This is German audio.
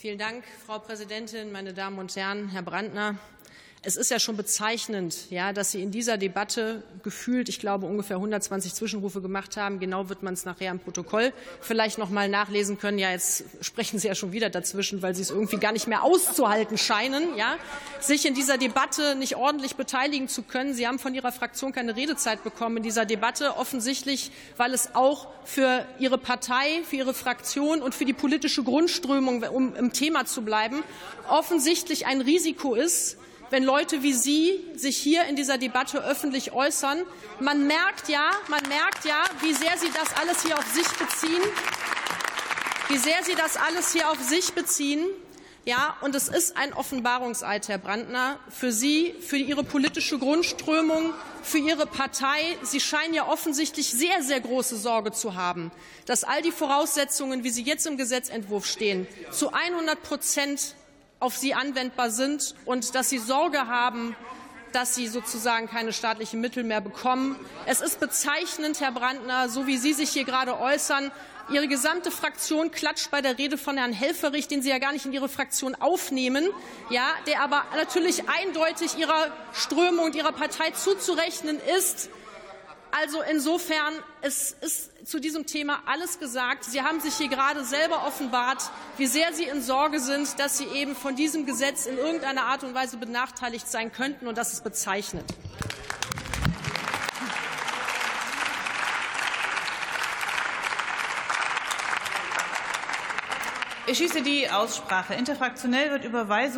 Vielen Dank, Frau Präsidentin, meine Damen und Herren, Herr Brandner. Es ist ja schon bezeichnend, ja, dass Sie in dieser Debatte gefühlt, ich glaube, ungefähr 120 Zwischenrufe gemacht haben. Genau wird man es nachher im Protokoll vielleicht noch mal nachlesen können. Ja, jetzt sprechen Sie ja schon wieder dazwischen, weil Sie es irgendwie gar nicht mehr auszuhalten scheinen, ja, sich in dieser Debatte nicht ordentlich beteiligen zu können. Sie haben von Ihrer Fraktion keine Redezeit bekommen in dieser Debatte, offensichtlich, weil es auch für Ihre Partei, für Ihre Fraktion und für die politische Grundströmung, um im Thema zu bleiben, offensichtlich ein Risiko ist, wenn Leute wie Sie sich hier in dieser Debatte öffentlich äußern. Man merkt ja, man merkt ja, wie sehr Sie das alles hier auf sich beziehen, wie sehr Sie das alles hier auf sich beziehen. Ja, und es ist ein Offenbarungseid, Herr Brandner, für Sie, für Ihre politische Grundströmung, für Ihre Partei. Sie scheinen ja offensichtlich sehr, sehr große Sorge zu haben, dass all die Voraussetzungen, wie sie jetzt im Gesetzentwurf stehen, zu 100 Prozent auf sie anwendbar sind und dass sie Sorge haben, dass sie sozusagen keine staatlichen Mittel mehr bekommen. Es ist bezeichnend, Herr Brandner, so wie Sie sich hier gerade äußern. Ihre gesamte Fraktion klatscht bei der Rede von Herrn Helferich, den Sie ja gar nicht in Ihre Fraktion aufnehmen, ja, der aber natürlich eindeutig Ihrer Strömung und Ihrer Partei zuzurechnen ist. Also insofern es ist zu diesem Thema alles gesagt. Sie haben sich hier gerade selber offenbart, wie sehr Sie in Sorge sind, dass Sie eben von diesem Gesetz in irgendeiner Art und Weise benachteiligt sein könnten, und das ist bezeichnend. Ich schließe die Aussprache. Interfraktionell wird Überweisung